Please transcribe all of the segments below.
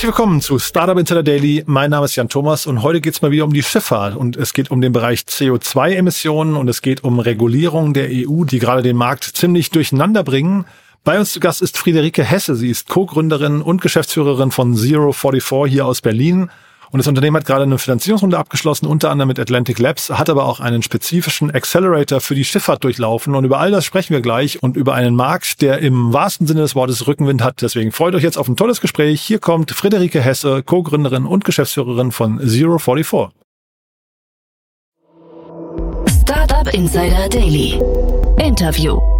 Herzlich willkommen zu Startup Insider Daily. Mein Name ist Jan Thomas und heute geht es mal wieder um die Schifffahrt und es geht um den Bereich CO2-Emissionen und es geht um Regulierung der EU, die gerade den Markt ziemlich durcheinander bringen. Bei uns zu Gast ist Friederike Hesse. Sie ist Co-Gründerin und Geschäftsführerin von Zero44 hier aus Berlin. Und das Unternehmen hat gerade eine Finanzierungsrunde abgeschlossen, unter anderem mit Atlantic Labs, hat aber auch einen spezifischen Accelerator für die Schifffahrt durchlaufen. Und über all das sprechen wir gleich und über einen Markt, der im wahrsten Sinne des Wortes Rückenwind hat. Deswegen freut euch jetzt auf ein tolles Gespräch. Hier kommt Friederike Hesse, Co-Gründerin und Geschäftsführerin von Zero44. Startup Insider Daily. Interview.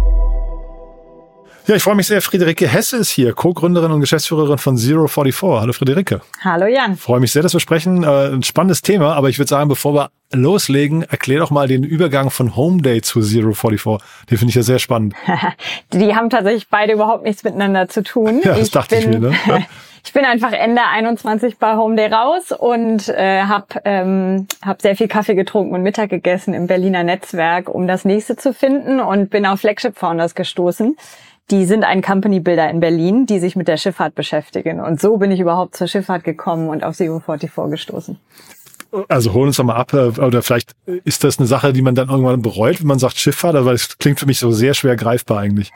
Ja, ich freue mich sehr. Friederike Hesse ist hier, Co-Gründerin und Geschäftsführerin von Zero44. Hallo Friederike. Hallo Jan. freue mich sehr, dass wir sprechen. Äh, ein spannendes Thema, aber ich würde sagen, bevor wir loslegen, erklär doch mal den Übergang von Home Day zu Zero44. Den finde ich ja sehr spannend. Die haben tatsächlich beide überhaupt nichts miteinander zu tun. Ja, das ich dachte bin, ich mir. Ne? ich bin einfach Ende 21 bei Home Day raus und äh, habe ähm, hab sehr viel Kaffee getrunken und Mittag gegessen im Berliner Netzwerk, um das nächste zu finden und bin auf Flagship Founders gestoßen die sind ein Company Builder in Berlin, die sich mit der Schifffahrt beschäftigen. Und so bin ich überhaupt zur Schifffahrt gekommen und auf Zero 44 gestoßen. Also hol uns doch mal ab, äh, oder vielleicht ist das eine Sache, die man dann irgendwann bereut, wenn man sagt Schifffahrt, aber es klingt für mich so sehr schwer greifbar eigentlich.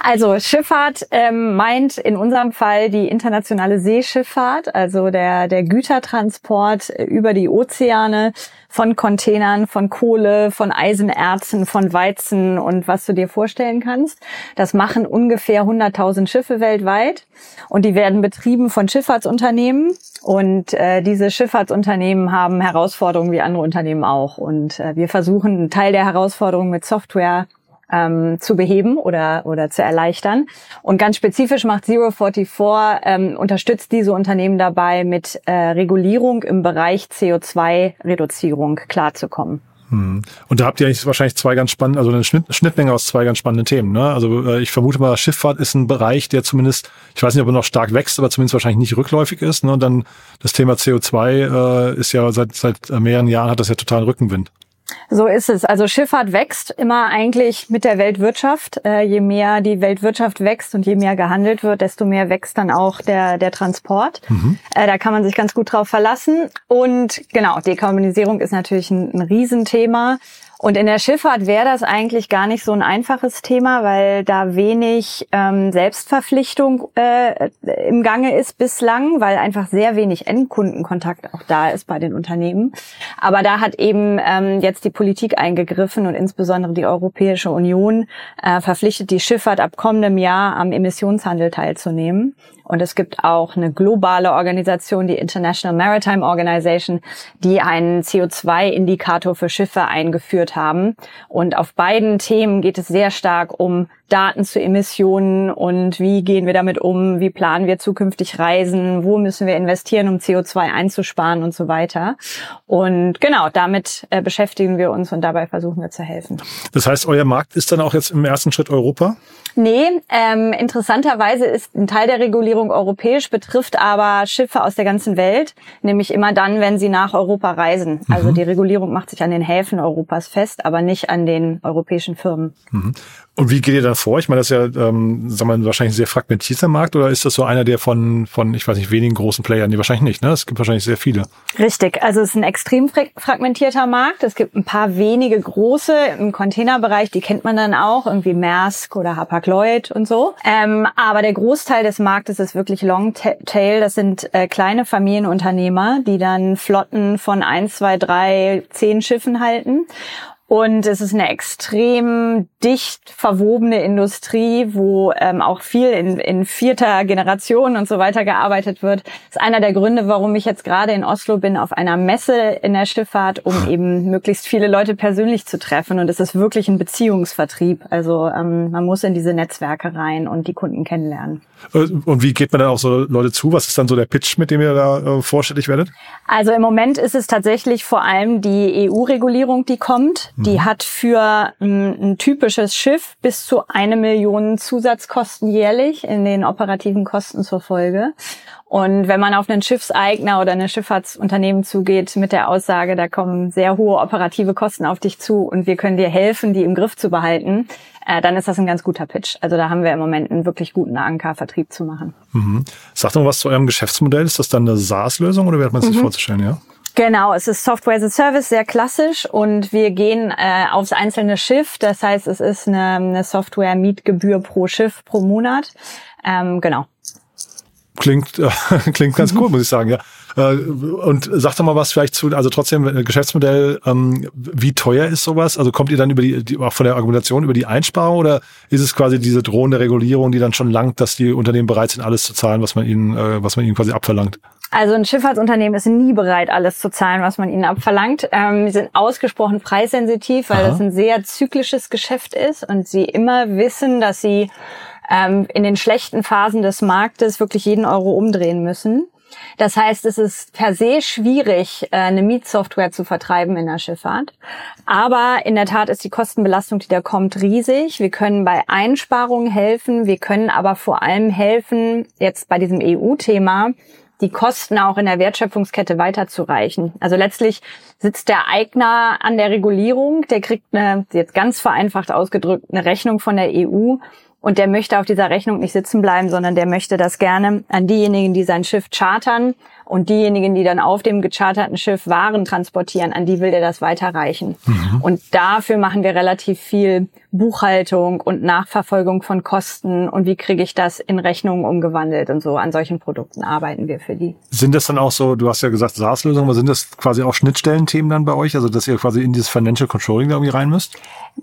Also Schifffahrt ähm, meint in unserem Fall die internationale Seeschifffahrt, also der, der Gütertransport über die Ozeane von Containern, von Kohle, von Eisenerzen, von Weizen und was du dir vorstellen kannst. Das machen ungefähr 100.000 Schiffe weltweit und die werden betrieben von Schifffahrtsunternehmen und äh, diese Schifffahrtsunternehmen haben Herausforderungen wie andere Unternehmen auch und äh, wir versuchen einen Teil der Herausforderungen mit Software ähm, zu beheben oder, oder zu erleichtern. Und ganz spezifisch macht Zero44, ähm, unterstützt diese Unternehmen dabei, mit äh, Regulierung im Bereich CO2-Reduzierung klarzukommen. Hm. Und da habt ihr eigentlich wahrscheinlich zwei ganz spannende, also eine Schnittmenge aus zwei ganz spannenden Themen. Ne? Also äh, ich vermute mal, Schifffahrt ist ein Bereich, der zumindest, ich weiß nicht, ob er noch stark wächst, aber zumindest wahrscheinlich nicht rückläufig ist. Ne? Und dann das Thema CO2 äh, ist ja seit seit mehreren Jahren hat das ja totalen Rückenwind. So ist es. Also Schifffahrt wächst immer eigentlich mit der Weltwirtschaft. Äh, je mehr die Weltwirtschaft wächst und je mehr gehandelt wird, desto mehr wächst dann auch der, der Transport. Mhm. Äh, da kann man sich ganz gut drauf verlassen. Und genau, Dekarbonisierung ist natürlich ein, ein Riesenthema. Und in der Schifffahrt wäre das eigentlich gar nicht so ein einfaches Thema, weil da wenig ähm, Selbstverpflichtung äh, im Gange ist bislang, weil einfach sehr wenig Endkundenkontakt auch da ist bei den Unternehmen. Aber da hat eben ähm, jetzt die Politik eingegriffen und insbesondere die Europäische Union äh, verpflichtet die Schifffahrt ab kommendem Jahr am Emissionshandel teilzunehmen. Und es gibt auch eine globale Organisation, die International Maritime Organization, die einen CO2-Indikator für Schiffe eingeführt haben. Und auf beiden Themen geht es sehr stark um Daten zu Emissionen und wie gehen wir damit um, wie planen wir zukünftig Reisen, wo müssen wir investieren, um CO2 einzusparen und so weiter. Und genau, damit äh, beschäftigen wir uns und dabei versuchen wir zu helfen. Das heißt, euer Markt ist dann auch jetzt im ersten Schritt Europa? Nee, ähm, interessanterweise ist ein Teil der Regulierung europäisch, betrifft aber Schiffe aus der ganzen Welt, nämlich immer dann, wenn sie nach Europa reisen. Also mhm. die Regulierung macht sich an den Häfen Europas fest, aber nicht an den europäischen Firmen. Mhm. Und wie geht ihr da vor? Ich meine, das ist ja, ähm, sagen wir, wahrscheinlich ein sehr fragmentierter Markt oder ist das so einer, der von, von, ich weiß nicht, wenigen großen Playern? Nee, wahrscheinlich nicht, ne? Es gibt wahrscheinlich sehr viele. Richtig. Also es ist ein extrem fragmentierter Markt. Es gibt ein paar wenige große im Containerbereich, die kennt man dann auch, irgendwie Maersk oder Hapag-Lloyd und so. Ähm, aber der Großteil des Marktes ist wirklich Long-Tail. Das sind äh, kleine Familienunternehmer, die dann Flotten von eins, zwei, drei, zehn Schiffen halten und es ist eine extrem dicht verwobene Industrie, wo ähm, auch viel in, in vierter Generation und so weiter gearbeitet wird. Das ist einer der Gründe, warum ich jetzt gerade in Oslo bin, auf einer Messe in der Schifffahrt, um eben möglichst viele Leute persönlich zu treffen. Und es ist wirklich ein Beziehungsvertrieb. Also ähm, man muss in diese Netzwerke rein und die Kunden kennenlernen. Und wie geht man dann auch so Leute zu? Was ist dann so der Pitch, mit dem ihr da äh, vorstellig werdet? Also im Moment ist es tatsächlich vor allem die EU-Regulierung, die kommt Die mhm. hat für ein, ein, typisches Schiff bis zu eine Million Zusatzkosten jährlich in den operativen Kosten zur Folge. Und wenn man auf einen Schiffseigner oder eine Schifffahrtsunternehmen zugeht mit der Aussage, da kommen sehr hohe operative Kosten auf dich zu und wir können dir helfen, die im Griff zu behalten, äh, dann ist das ein ganz guter Pitch. Also da haben wir im Moment einen wirklich guten Anker-Vertrieb zu machen. Mhm. Sagt mal was zu eurem Geschäftsmodell. Ist das dann eine SaaS-Lösung oder wie hat man sich mhm. vorzustellen, ja? Genau, es ist Software as a Service, sehr klassisch und wir gehen äh, aufs einzelne Schiff. Das heißt, es ist eine, eine Software-Mietgebühr pro Schiff pro Monat. Ähm, genau. Klingt, äh, klingt ganz cool, muss ich sagen, ja. Äh, und sag doch mal was vielleicht zu, also trotzdem äh, Geschäftsmodell, ähm, wie teuer ist sowas? Also kommt ihr dann über die, die, auch von der Argumentation über die Einsparung oder ist es quasi diese drohende Regulierung, die dann schon langt, dass die Unternehmen bereit sind, alles zu zahlen, was man ihnen, äh, was man ihnen quasi abverlangt? Also ein Schifffahrtsunternehmen ist nie bereit, alles zu zahlen, was man ihnen abverlangt. Ähm, sie sind ausgesprochen preissensitiv, weil Aha. das ein sehr zyklisches Geschäft ist und sie immer wissen, dass sie ähm, in den schlechten Phasen des Marktes wirklich jeden Euro umdrehen müssen. Das heißt, es ist per se schwierig, äh, eine Mietsoftware zu vertreiben in der Schifffahrt. Aber in der Tat ist die Kostenbelastung, die da kommt, riesig. Wir können bei Einsparungen helfen. Wir können aber vor allem helfen, jetzt bei diesem EU-Thema, die Kosten auch in der Wertschöpfungskette weiterzureichen. Also letztlich sitzt der Eigner an der Regulierung, der kriegt eine, jetzt ganz vereinfacht ausgedrückt, eine Rechnung von der EU und der möchte auf dieser Rechnung nicht sitzen bleiben, sondern der möchte das gerne an diejenigen, die sein Schiff chartern und diejenigen, die dann auf dem gecharterten Schiff Waren transportieren, an die will der das weiterreichen. Mhm. Und dafür machen wir relativ viel Buchhaltung und Nachverfolgung von Kosten und wie kriege ich das in Rechnungen umgewandelt und so. An solchen Produkten arbeiten wir für die. Sind das dann auch so, du hast ja gesagt SaaS-Lösungen, aber sind das quasi auch Schnittstellenthemen dann bei euch? Also dass ihr quasi in dieses Financial Controlling da irgendwie rein müsst?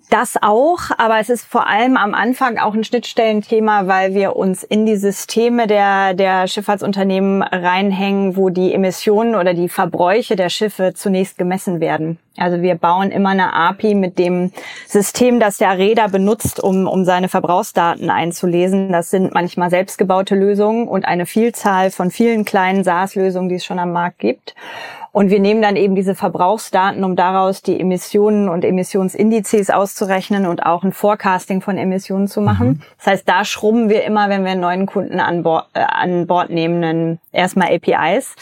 Das auch, aber es ist vor allem am Anfang auch ein Schnittstellenthema, weil wir uns in die Systeme der, der Schifffahrtsunternehmen reinhängen, wo die Emissionen oder die Verbräuche der Schiffe zunächst gemessen werden. Also wir bauen immer eine API mit dem System, das der Räder benutzt, um, um seine Verbrauchsdaten einzulesen. Das sind manchmal selbstgebaute Lösungen und eine Vielzahl von vielen kleinen SaaS-Lösungen, die es schon am Markt gibt. Und wir nehmen dann eben diese Verbrauchsdaten, um daraus die Emissionen und Emissionsindizes auszurechnen und auch ein Forecasting von Emissionen zu machen. Mhm. Das heißt, da schrubben wir immer, wenn wir einen neuen Kunden an Bord, äh, an Bord nehmen, erstmal APIs.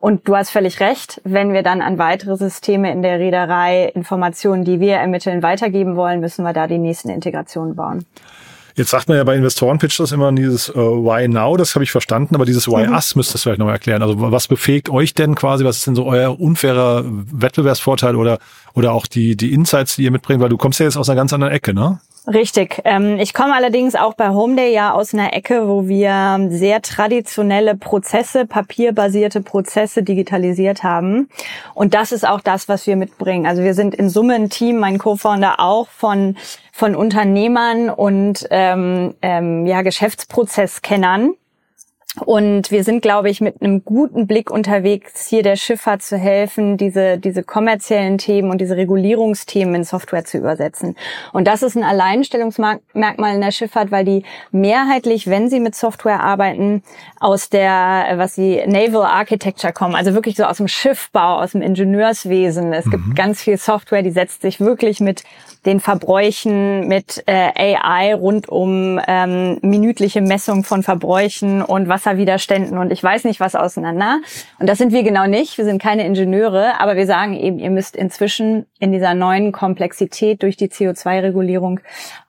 Und du hast völlig recht, wenn wir dann an weitere Systeme in der Reederei Informationen, die wir ermitteln, weitergeben wollen, müssen wir da die nächsten Integrationen bauen. Jetzt sagt man ja bei Investoren-Pitches immer dieses äh, Why Now, das habe ich verstanden, aber dieses Why mhm. Us müsstest du vielleicht noch erklären. Also was befähigt euch denn quasi, was ist denn so euer unfairer Wettbewerbsvorteil oder, oder auch die, die Insights, die ihr mitbringt, weil du kommst ja jetzt aus einer ganz anderen Ecke, ne? Richtig. Ähm, ich komme allerdings auch bei Homeday ja aus einer Ecke, wo wir sehr traditionelle Prozesse, papierbasierte Prozesse digitalisiert haben. Und das ist auch das, was wir mitbringen. Also wir sind in Summe ein Team, mein Co-Founder auch von von Unternehmern und ähm, ähm, ja Geschäftsprozesskennern und wir sind, glaube ich, mit einem guten Blick unterwegs, hier der Schifffahrt zu helfen, diese, diese kommerziellen Themen und diese Regulierungsthemen in Software zu übersetzen. Und das ist ein Alleinstellungsmerkmal in der Schifffahrt, weil die mehrheitlich, wenn sie mit Software arbeiten, aus der, was sie Naval Architecture kommen, also wirklich so aus dem Schiffbau, aus dem Ingenieurswesen. Es mhm. gibt ganz viel Software, die setzt sich wirklich mit den Verbräuchen, mit äh, AI rund um ähm, minütliche Messung von Verbräuchen und was Wasserwiderständen und ich weiß nicht was auseinander. Und das sind wir genau nicht. Wir sind keine Ingenieure, aber wir sagen eben, ihr müsst inzwischen in dieser neuen Komplexität durch die CO2-Regulierung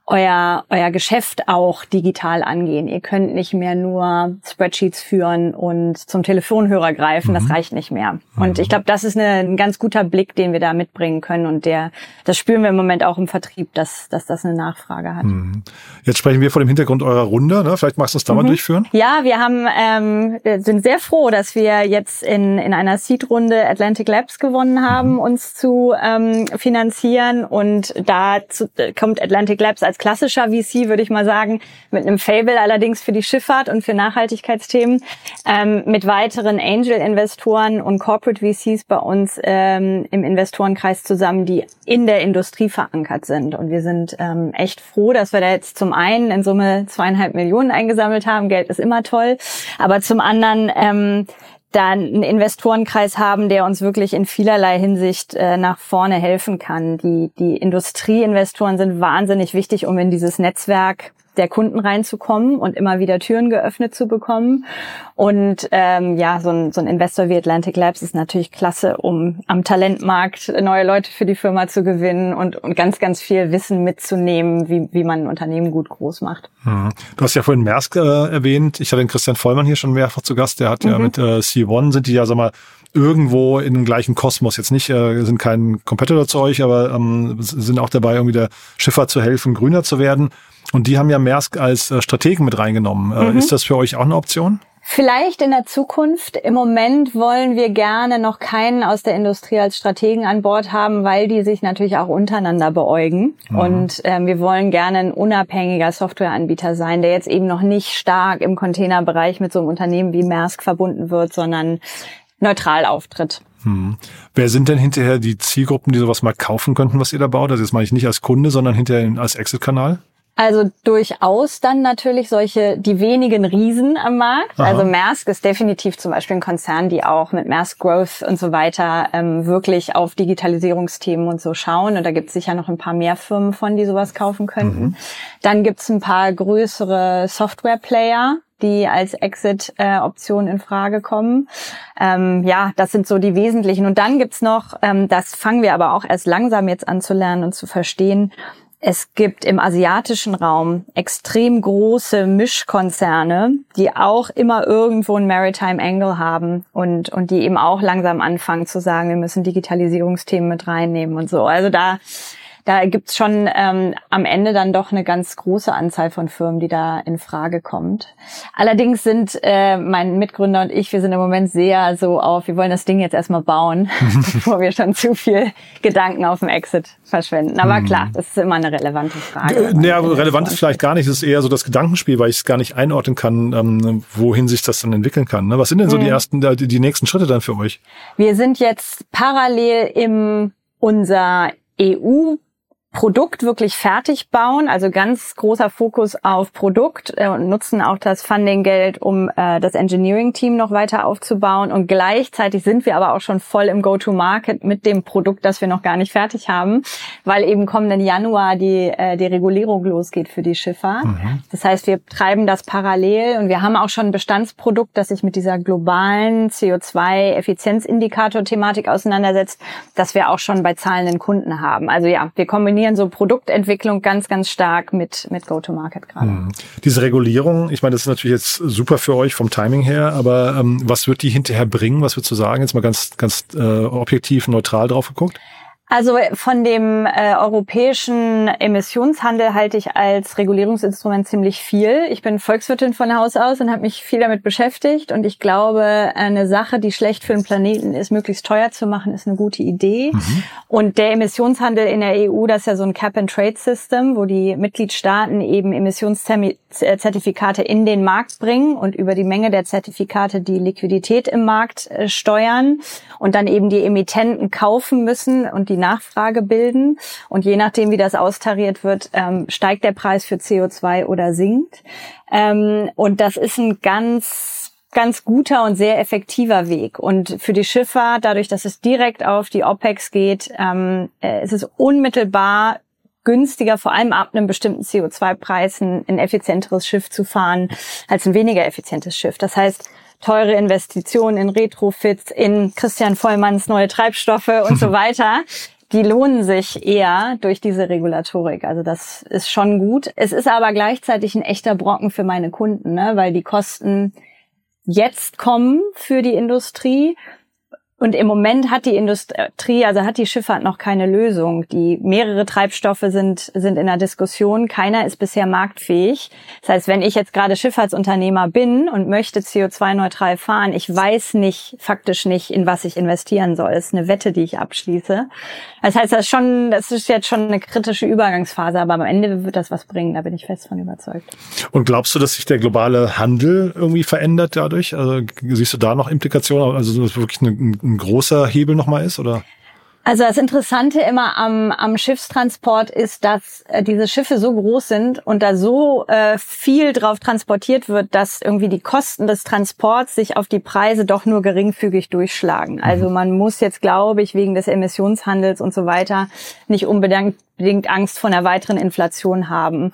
euer, euer Geschäft auch digital angehen. Ihr könnt nicht mehr nur Spreadsheets führen und zum Telefonhörer greifen. Das mhm. reicht nicht mehr. Und ich glaube, das ist eine, ein ganz guter Blick, den wir da mitbringen können. Und der, das spüren wir im Moment auch im Vertrieb, dass, dass das eine Nachfrage hat. Mhm. Jetzt sprechen wir vor dem Hintergrund eurer Runde. Ne? Vielleicht magst du es da mhm. mal durchführen? Ja, wir haben, ähm, sind sehr froh, dass wir jetzt in, in einer Seed-Runde Atlantic Labs gewonnen haben, mhm. uns zu ähm, finanzieren. Und da zu, kommt Atlantic Labs als klassischer VC, würde ich mal sagen, mit einem Fable allerdings für die Schifffahrt und für Nachhaltigkeitsthemen, ähm, mit weiteren Angel-Investoren und Corporate VCs bei uns ähm, im Investorenkreis zusammen, die in der Industrie verankert sind. Und wir sind ähm, echt froh, dass wir da jetzt zum einen in Summe zweieinhalb Millionen eingesammelt haben. Geld ist immer toll. Aber zum anderen ähm, da einen Investorenkreis haben, der uns wirklich in vielerlei Hinsicht äh, nach vorne helfen kann. Die, die Industrieinvestoren sind wahnsinnig wichtig, um in dieses Netzwerk der Kunden reinzukommen und immer wieder Türen geöffnet zu bekommen. Und ähm, ja, so ein, so ein Investor wie Atlantic Labs ist natürlich klasse, um am Talentmarkt neue Leute für die Firma zu gewinnen und, und ganz, ganz viel Wissen mitzunehmen, wie, wie man ein Unternehmen gut groß macht. Mhm. Du hast ja vorhin Maersk äh, erwähnt. Ich hatte den Christian Vollmann hier schon mehrfach zu Gast. Der hat mhm. ja mit äh, C1 sind die ja, sag mal, irgendwo in dem gleichen Kosmos. Jetzt nicht, äh, sind kein Competitor zu euch, aber ähm, sind auch dabei, irgendwie der Schifffahrt zu helfen, grüner zu werden. Und die haben ja Maersk als äh, Strategen mit reingenommen. Äh, mhm. Ist das für euch auch eine Option? Vielleicht in der Zukunft. Im Moment wollen wir gerne noch keinen aus der Industrie als Strategen an Bord haben, weil die sich natürlich auch untereinander beäugen. Mhm. Und ähm, wir wollen gerne ein unabhängiger Softwareanbieter sein, der jetzt eben noch nicht stark im Containerbereich mit so einem Unternehmen wie Maersk verbunden wird, sondern neutral auftritt. Hm. Wer sind denn hinterher die Zielgruppen, die sowas mal kaufen könnten, was ihr da baut? Also das meine ich nicht als Kunde, sondern hinterher als Exit-Kanal? Also durchaus dann natürlich solche, die wenigen Riesen am Markt. Aha. Also Maersk ist definitiv zum Beispiel ein Konzern, die auch mit Maersk Growth und so weiter ähm, wirklich auf Digitalisierungsthemen und so schauen. Und da gibt es sicher noch ein paar mehr Firmen von, die sowas kaufen könnten. Mhm. Dann gibt es ein paar größere Software-Player, die als Exit-Option äh, in Frage kommen. Ähm, ja, das sind so die wesentlichen. Und dann gibt's noch, ähm, das fangen wir aber auch erst langsam jetzt an zu lernen und zu verstehen, es gibt im asiatischen Raum extrem große Mischkonzerne, die auch immer irgendwo ein Maritime Angle haben und, und die eben auch langsam anfangen zu sagen, wir müssen Digitalisierungsthemen mit reinnehmen und so. Also da da gibt's schon ähm, am Ende dann doch eine ganz große Anzahl von Firmen, die da in Frage kommt. Allerdings sind äh, mein Mitgründer und ich, wir sind im Moment sehr so auf, wir wollen das Ding jetzt erstmal bauen, bevor wir schon zu viel Gedanken auf dem Exit verschwenden. Aber hm. klar, das ist immer eine relevante Frage. Äh, ja, relevant ist vielleicht gar nicht, es ist eher so das Gedankenspiel, weil ich es gar nicht einordnen kann, ähm, wohin sich das dann entwickeln kann. Ne? Was sind denn so hm. die ersten, die, die nächsten Schritte dann für euch? Wir sind jetzt parallel im unser EU Produkt wirklich fertig bauen, also ganz großer Fokus auf Produkt äh, und nutzen auch das Funding-Geld, um äh, das Engineering-Team noch weiter aufzubauen. Und gleichzeitig sind wir aber auch schon voll im Go-to-Market mit dem Produkt, das wir noch gar nicht fertig haben, weil eben kommenden Januar die, äh, die Regulierung losgeht für die Schiffer. Mhm. Das heißt, wir treiben das parallel und wir haben auch schon ein Bestandsprodukt, das sich mit dieser globalen CO2-Effizienzindikator-Thematik auseinandersetzt, das wir auch schon bei zahlenden Kunden haben. Also ja, wir kombinieren kombinieren so Produktentwicklung ganz, ganz stark mit, mit Go-to-Market gerade. Mhm. Diese Regulierung, ich meine, das ist natürlich jetzt super für euch vom Timing her, aber ähm, was wird die hinterher bringen? Was würdest du sagen? Jetzt mal ganz, ganz äh, objektiv, neutral drauf geguckt? Also von dem äh, europäischen Emissionshandel halte ich als Regulierungsinstrument ziemlich viel. Ich bin Volkswirtin von Haus aus und habe mich viel damit beschäftigt. Und ich glaube, eine Sache, die schlecht für den Planeten ist, möglichst teuer zu machen, ist eine gute Idee. Mhm. Und der Emissionshandel in der EU, das ist ja so ein Cap-and-Trade-System, wo die Mitgliedstaaten eben Emissionszertifikate in den Markt bringen und über die Menge der Zertifikate die Liquidität im Markt äh, steuern und dann eben die Emittenten kaufen müssen und die die Nachfrage bilden. Und je nachdem, wie das austariert wird, ähm, steigt der Preis für CO2 oder sinkt. Ähm, und das ist ein ganz ganz guter und sehr effektiver Weg. Und für die Schifffahrt, dadurch, dass es direkt auf die OPEX geht, ähm, äh, ist es unmittelbar günstiger, vor allem ab einem bestimmten CO2-Preis, ein, ein effizienteres Schiff zu fahren als ein weniger effizientes Schiff. Das heißt, teure Investitionen in Retrofits, in Christian Vollmanns neue Treibstoffe und so weiter. Die lohnen sich eher durch diese Regulatorik. Also das ist schon gut. Es ist aber gleichzeitig ein echter Brocken für meine Kunden, ne? weil die Kosten jetzt kommen für die Industrie und im Moment hat die Industrie, also hat die Schifffahrt noch keine Lösung. Die mehrere Treibstoffe sind, sind in der Diskussion. Keiner ist bisher marktfähig. Das heißt, wenn ich jetzt gerade Schifffahrtsunternehmer bin und möchte CO2-neutral fahren, ich weiß nicht, faktisch nicht, in was ich investieren soll. Das ist eine Wette, die ich abschließe. Das heißt, das ist schon, das ist jetzt schon eine kritische Übergangsphase, aber am Ende wird das was bringen. Da bin ich fest von überzeugt. Und glaubst du, dass sich der globale Handel irgendwie verändert dadurch? Also siehst du da noch Implikationen? Also, das ist wirklich eine ein großer Hebel nochmal ist, oder? Also das Interessante immer am, am Schiffstransport ist, dass äh, diese Schiffe so groß sind und da so äh, viel drauf transportiert wird, dass irgendwie die Kosten des Transports sich auf die Preise doch nur geringfügig durchschlagen. Mhm. Also man muss jetzt, glaube ich, wegen des Emissionshandels und so weiter nicht unbedingt Angst vor einer weiteren Inflation haben.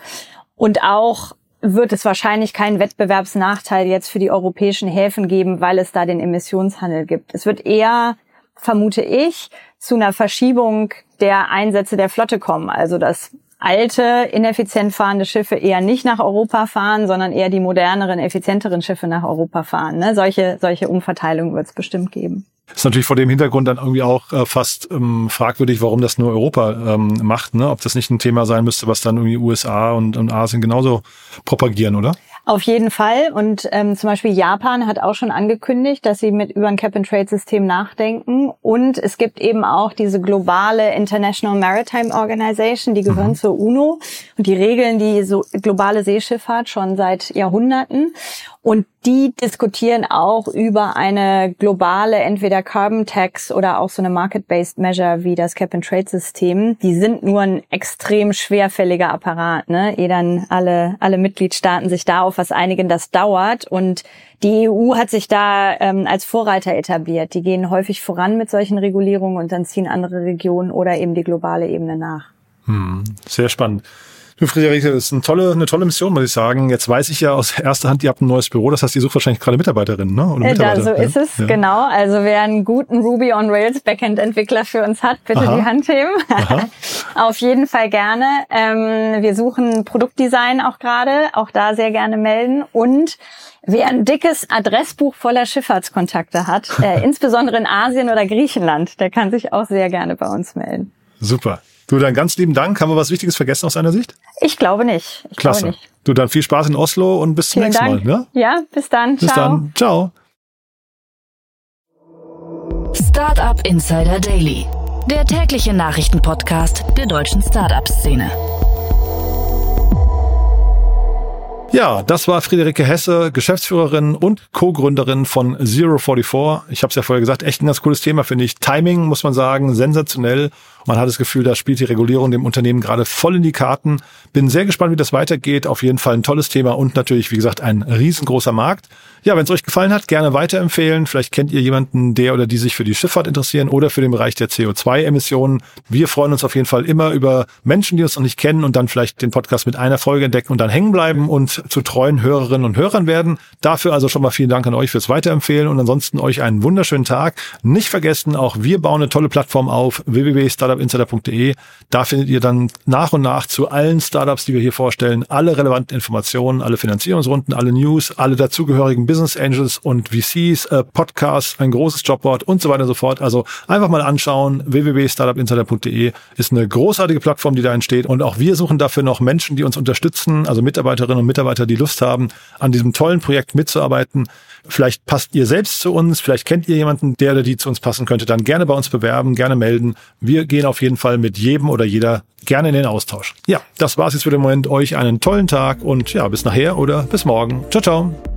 Und auch wird es wahrscheinlich keinen Wettbewerbsnachteil jetzt für die europäischen Häfen geben, weil es da den Emissionshandel gibt. Es wird eher vermute ich, zu einer Verschiebung der Einsätze der Flotte kommen. Also dass alte, ineffizient fahrende Schiffe eher nicht nach Europa fahren, sondern eher die moderneren, effizienteren Schiffe nach Europa fahren. Ne? Solche, solche Umverteilungen wird es bestimmt geben. Ist natürlich vor dem Hintergrund dann irgendwie auch äh, fast ähm, fragwürdig, warum das nur Europa ähm, macht, ne? Ob das nicht ein Thema sein müsste, was dann irgendwie USA und, und Asien genauso propagieren, oder? Auf jeden Fall. Und ähm, zum Beispiel Japan hat auch schon angekündigt, dass sie mit über ein Cap-and-Trade-System nachdenken. Und es gibt eben auch diese globale International Maritime Organization, die gehören mhm. zur UNO und die regeln die so globale Seeschifffahrt schon seit Jahrhunderten. Und die diskutieren auch über eine globale, entweder Carbon Tax oder auch so eine Market-Based Measure wie das Cap-and-Trade-System. Die sind nur ein extrem schwerfälliger Apparat, ne? ehe dann alle, alle Mitgliedstaaten sich da auf was einigen, das dauert. Und die EU hat sich da ähm, als Vorreiter etabliert. Die gehen häufig voran mit solchen Regulierungen und dann ziehen andere Regionen oder eben die globale Ebene nach. Hm, sehr spannend. Du, Friederike, das ist eine tolle, eine tolle Mission, muss ich sagen. Jetzt weiß ich ja aus erster Hand, ihr habt ein neues Büro. Das heißt, ihr sucht wahrscheinlich gerade Mitarbeiterinnen, ne? Oder Mitarbeiter. Ja, so ist es, ja. genau. Also wer einen guten Ruby on Rails Backend-Entwickler für uns hat, bitte Aha. die Hand heben. Auf jeden Fall gerne. Ähm, wir suchen Produktdesign auch gerade. Auch da sehr gerne melden. Und Wer ein dickes Adressbuch voller Schifffahrtskontakte hat, äh, insbesondere in Asien oder Griechenland, der kann sich auch sehr gerne bei uns melden. Super. Du, dann ganz lieben Dank. Haben wir was Wichtiges vergessen aus deiner Sicht? Ich glaube nicht. Ich Klasse. Glaube nicht. Du, dann viel Spaß in Oslo und bis Vielen zum nächsten Dank. Mal. Ja? ja, bis dann. Bis Ciao. dann. Ciao. Startup Insider Daily, der tägliche Nachrichtenpodcast der deutschen Startup-Szene. Ja, das war Friederike Hesse, Geschäftsführerin und Co-Gründerin von Zero44. Ich habe es ja vorher gesagt, echt ein ganz cooles Thema, finde ich. Timing, muss man sagen, sensationell. Man hat das Gefühl, da spielt die Regulierung dem Unternehmen gerade voll in die Karten. Bin sehr gespannt, wie das weitergeht. Auf jeden Fall ein tolles Thema und natürlich, wie gesagt, ein riesengroßer Markt. Ja, wenn es euch gefallen hat, gerne weiterempfehlen. Vielleicht kennt ihr jemanden, der oder die sich für die Schifffahrt interessieren oder für den Bereich der CO2-Emissionen. Wir freuen uns auf jeden Fall immer über Menschen, die uns noch nicht kennen und dann vielleicht den Podcast mit einer Folge entdecken und dann hängen bleiben und zu treuen Hörerinnen und Hörern werden. Dafür also schon mal vielen Dank an euch fürs Weiterempfehlen und ansonsten euch einen wunderschönen Tag. Nicht vergessen, auch wir bauen eine tolle Plattform auf, www.startupinsider.de. Da findet ihr dann nach und nach zu allen Startups, die wir hier vorstellen, alle relevanten Informationen, alle Finanzierungsrunden, alle News, alle dazugehörigen Business Angels und VCs, äh, Podcasts, ein großes Jobboard und so weiter und so fort. Also einfach mal anschauen. www.startupinsider.de ist eine großartige Plattform, die da entsteht. Und auch wir suchen dafür noch Menschen, die uns unterstützen, also Mitarbeiterinnen und Mitarbeiter, die Lust haben, an diesem tollen Projekt mitzuarbeiten. Vielleicht passt ihr selbst zu uns, vielleicht kennt ihr jemanden, der oder die zu uns passen könnte, dann gerne bei uns bewerben, gerne melden. Wir gehen auf jeden Fall mit jedem oder jeder gerne in den Austausch. Ja, das war's jetzt für den Moment. Euch einen tollen Tag und ja, bis nachher oder bis morgen. Ciao, ciao.